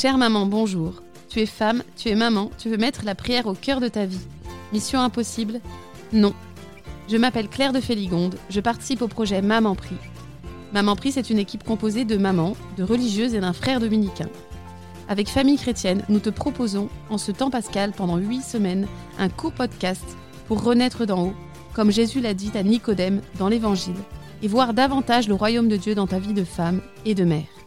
Chère maman, bonjour. Tu es femme, tu es maman, tu veux mettre la prière au cœur de ta vie. Mission impossible Non. Je m'appelle Claire de Féligonde, je participe au projet Maman Prie. Maman Prie, c'est une équipe composée de mamans, de religieuses et d'un frère dominicain. Avec Famille Chrétienne, nous te proposons, en ce temps pascal, pendant huit semaines, un court podcast pour renaître d'en haut, comme Jésus l'a dit à Nicodème dans l'Évangile, et voir davantage le royaume de Dieu dans ta vie de femme et de mère.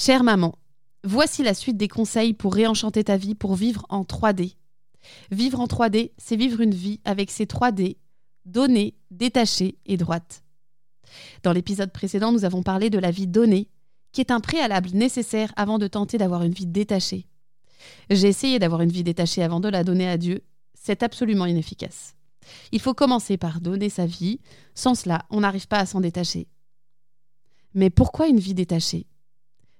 Chère maman, voici la suite des conseils pour réenchanter ta vie pour vivre en 3D. Vivre en 3D, c'est vivre une vie avec ses 3D, donnée, détachée et droite. Dans l'épisode précédent, nous avons parlé de la vie donnée, qui est un préalable nécessaire avant de tenter d'avoir une vie détachée. J'ai essayé d'avoir une vie détachée avant de la donner à Dieu, c'est absolument inefficace. Il faut commencer par donner sa vie, sans cela, on n'arrive pas à s'en détacher. Mais pourquoi une vie détachée?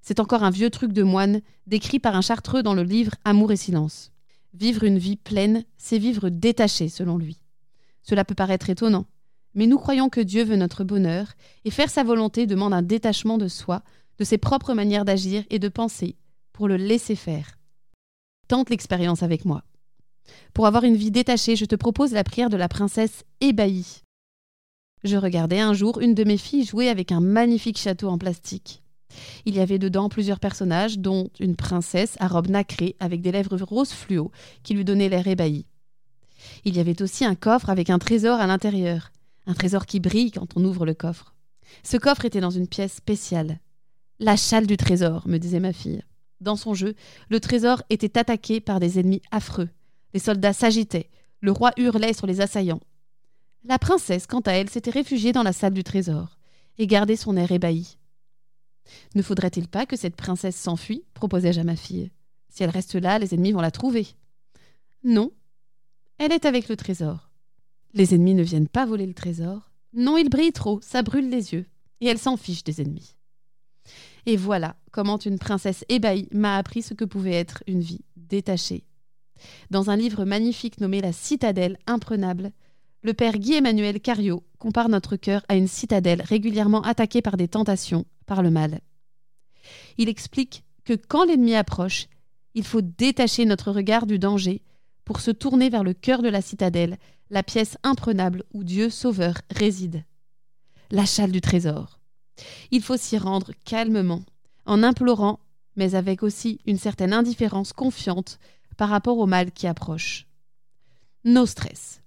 C'est encore un vieux truc de moine, décrit par un chartreux dans le livre Amour et silence. Vivre une vie pleine, c'est vivre détaché, selon lui. Cela peut paraître étonnant, mais nous croyons que Dieu veut notre bonheur, et faire sa volonté demande un détachement de soi, de ses propres manières d'agir et de penser, pour le laisser faire. Tente l'expérience avec moi. Pour avoir une vie détachée, je te propose la prière de la princesse ébahie. Je regardais un jour une de mes filles jouer avec un magnifique château en plastique. Il y avait dedans plusieurs personnages, dont une princesse à robe nacrée avec des lèvres roses fluo qui lui donnaient l'air ébahi. Il y avait aussi un coffre avec un trésor à l'intérieur, un trésor qui brille quand on ouvre le coffre. Ce coffre était dans une pièce spéciale. La châle du trésor, me disait ma fille. Dans son jeu, le trésor était attaqué par des ennemis affreux. Les soldats s'agitaient, le roi hurlait sur les assaillants. La princesse, quant à elle, s'était réfugiée dans la salle du trésor et gardait son air ébahi. Ne faudrait-il pas que cette princesse s'enfuit proposai-je à ma fille. Si elle reste là, les ennemis vont la trouver. Non. Elle est avec le trésor. Les ennemis ne viennent pas voler le trésor. Non, il brille trop, ça brûle les yeux. Et elle s'en fiche des ennemis. Et voilà comment une princesse ébahie m'a appris ce que pouvait être une vie détachée. Dans un livre magnifique nommé La citadelle imprenable, le père Guy-Emmanuel Cario compare notre cœur à une citadelle régulièrement attaquée par des tentations, par le mal. Il explique que quand l'ennemi approche, il faut détacher notre regard du danger pour se tourner vers le cœur de la citadelle, la pièce imprenable où Dieu Sauveur réside. La châle du trésor. Il faut s'y rendre calmement, en implorant, mais avec aussi une certaine indifférence confiante par rapport au mal qui approche. No stress.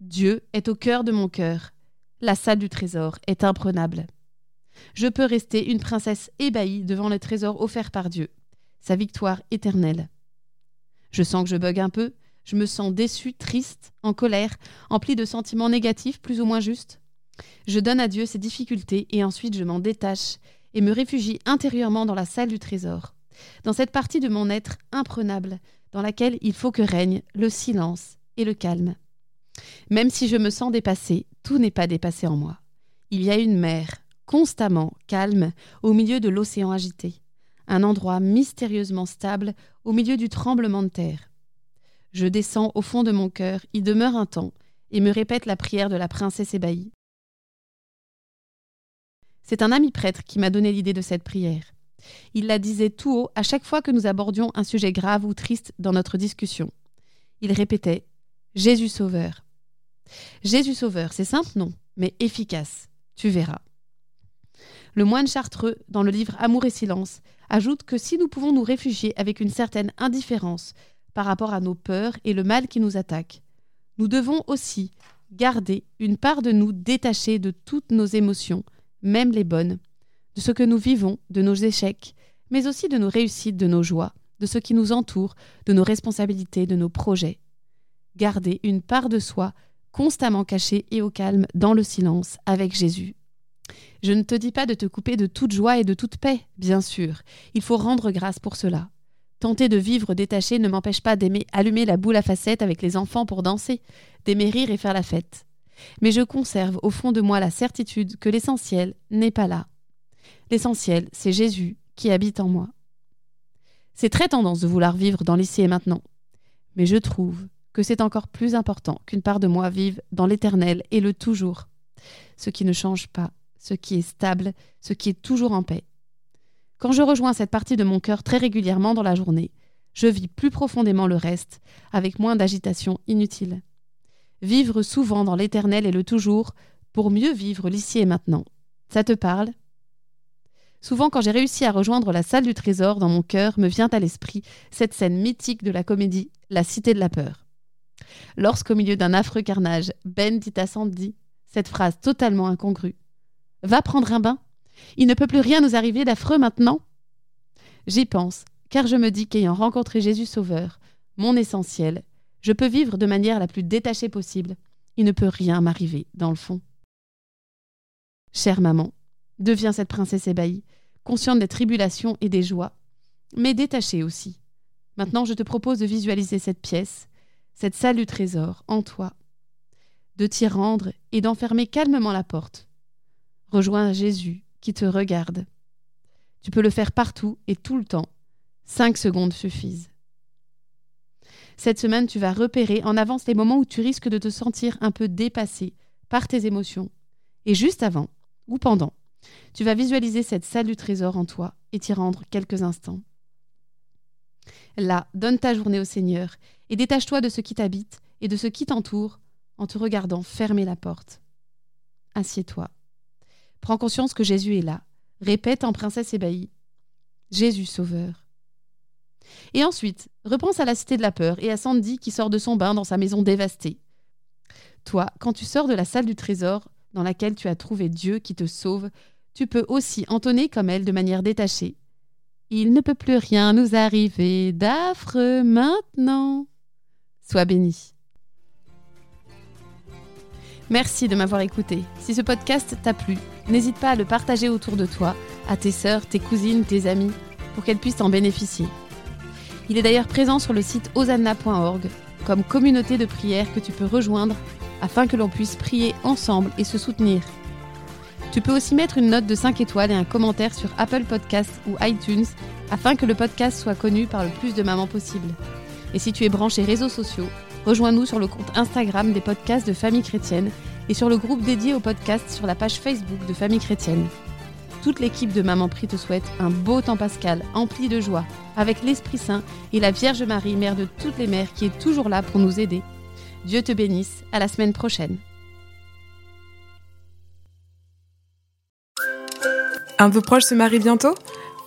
Dieu est au cœur de mon cœur. La salle du trésor est imprenable. Je peux rester une princesse ébahie devant le trésor offert par Dieu, sa victoire éternelle. Je sens que je bug un peu, je me sens déçu, triste, en colère, empli de sentiments négatifs plus ou moins justes. Je donne à Dieu ces difficultés et ensuite je m'en détache et me réfugie intérieurement dans la salle du trésor, dans cette partie de mon être imprenable, dans laquelle il faut que règne le silence et le calme. Même si je me sens dépassée, tout n'est pas dépassé en moi. Il y a une mer, constamment calme, au milieu de l'océan agité, un endroit mystérieusement stable au milieu du tremblement de terre. Je descends au fond de mon cœur, y demeure un temps, et me répète la prière de la princesse ébahie. C'est un ami prêtre qui m'a donné l'idée de cette prière. Il la disait tout haut à chaque fois que nous abordions un sujet grave ou triste dans notre discussion. Il répétait Jésus Sauveur, Jésus Sauveur, c'est simple, non, mais efficace. Tu verras. Le moine chartreux, dans le livre Amour et silence, ajoute que si nous pouvons nous réfugier avec une certaine indifférence par rapport à nos peurs et le mal qui nous attaque, nous devons aussi garder une part de nous détachée de toutes nos émotions, même les bonnes, de ce que nous vivons, de nos échecs, mais aussi de nos réussites, de nos joies, de ce qui nous entoure, de nos responsabilités, de nos projets. Garder une part de soi constamment caché et au calme dans le silence avec Jésus. Je ne te dis pas de te couper de toute joie et de toute paix, bien sûr. Il faut rendre grâce pour cela. Tenter de vivre détaché ne m'empêche pas d'aimer allumer la boule à facettes avec les enfants pour danser, d'aimer rire et faire la fête. Mais je conserve au fond de moi la certitude que l'essentiel n'est pas là. L'essentiel, c'est Jésus qui habite en moi. C'est très tendance de vouloir vivre dans l'ici et maintenant. Mais je trouve que c'est encore plus important qu'une part de moi vive dans l'éternel et le toujours, ce qui ne change pas, ce qui est stable, ce qui est toujours en paix. Quand je rejoins cette partie de mon cœur très régulièrement dans la journée, je vis plus profondément le reste, avec moins d'agitation inutile. Vivre souvent dans l'éternel et le toujours, pour mieux vivre l'ici et maintenant. Ça te parle? Souvent, quand j'ai réussi à rejoindre la salle du trésor dans mon cœur, me vient à l'esprit cette scène mythique de la comédie La Cité de la Peur. Lorsqu'au milieu d'un affreux carnage, Ben dit à Sandy cette phrase totalement incongrue Va prendre un bain Il ne peut plus rien nous arriver d'affreux maintenant J'y pense, car je me dis qu'ayant rencontré Jésus Sauveur, mon essentiel, je peux vivre de manière la plus détachée possible. Il ne peut rien m'arriver, dans le fond. Chère maman, deviens cette princesse ébahie, consciente des tribulations et des joies, mais détachée aussi. Maintenant, je te propose de visualiser cette pièce, cette salle du trésor, en toi, de t'y rendre et d'enfermer calmement la porte. Rejoins Jésus qui te regarde. Tu peux le faire partout et tout le temps. Cinq secondes suffisent. Cette semaine, tu vas repérer en avance les moments où tu risques de te sentir un peu dépassé par tes émotions. Et juste avant, ou pendant, tu vas visualiser cette salle du trésor en toi et t'y rendre quelques instants. Là, donne ta journée au Seigneur et détache-toi de ce qui t'habite et de ce qui t'entoure en te regardant fermer la porte. Assieds-toi. Prends conscience que Jésus est là. Répète en princesse ébahie Jésus sauveur. Et ensuite, repense à la cité de la peur et à Sandy qui sort de son bain dans sa maison dévastée. Toi, quand tu sors de la salle du trésor dans laquelle tu as trouvé Dieu qui te sauve, tu peux aussi entonner comme elle de manière détachée. Il ne peut plus rien nous arriver d'affreux maintenant. Sois béni. Merci de m'avoir écouté. Si ce podcast t'a plu, n'hésite pas à le partager autour de toi, à tes sœurs, tes cousines, tes amis, pour qu'elles puissent en bénéficier. Il est d'ailleurs présent sur le site osanna.org comme communauté de prière que tu peux rejoindre afin que l'on puisse prier ensemble et se soutenir. Tu peux aussi mettre une note de 5 étoiles et un commentaire sur Apple Podcasts ou iTunes afin que le podcast soit connu par le plus de mamans possible. Et si tu es branché réseaux sociaux, Rejoins-nous sur le compte Instagram des podcasts de Famille Chrétienne et sur le groupe dédié aux podcasts sur la page Facebook de Famille Chrétienne. Toute l'équipe de Maman Prie te souhaite un beau temps pascal, empli de joie, avec l'Esprit Saint et la Vierge Marie, mère de toutes les mères, qui est toujours là pour nous aider. Dieu te bénisse, à la semaine prochaine. Un de vos proches se marie bientôt?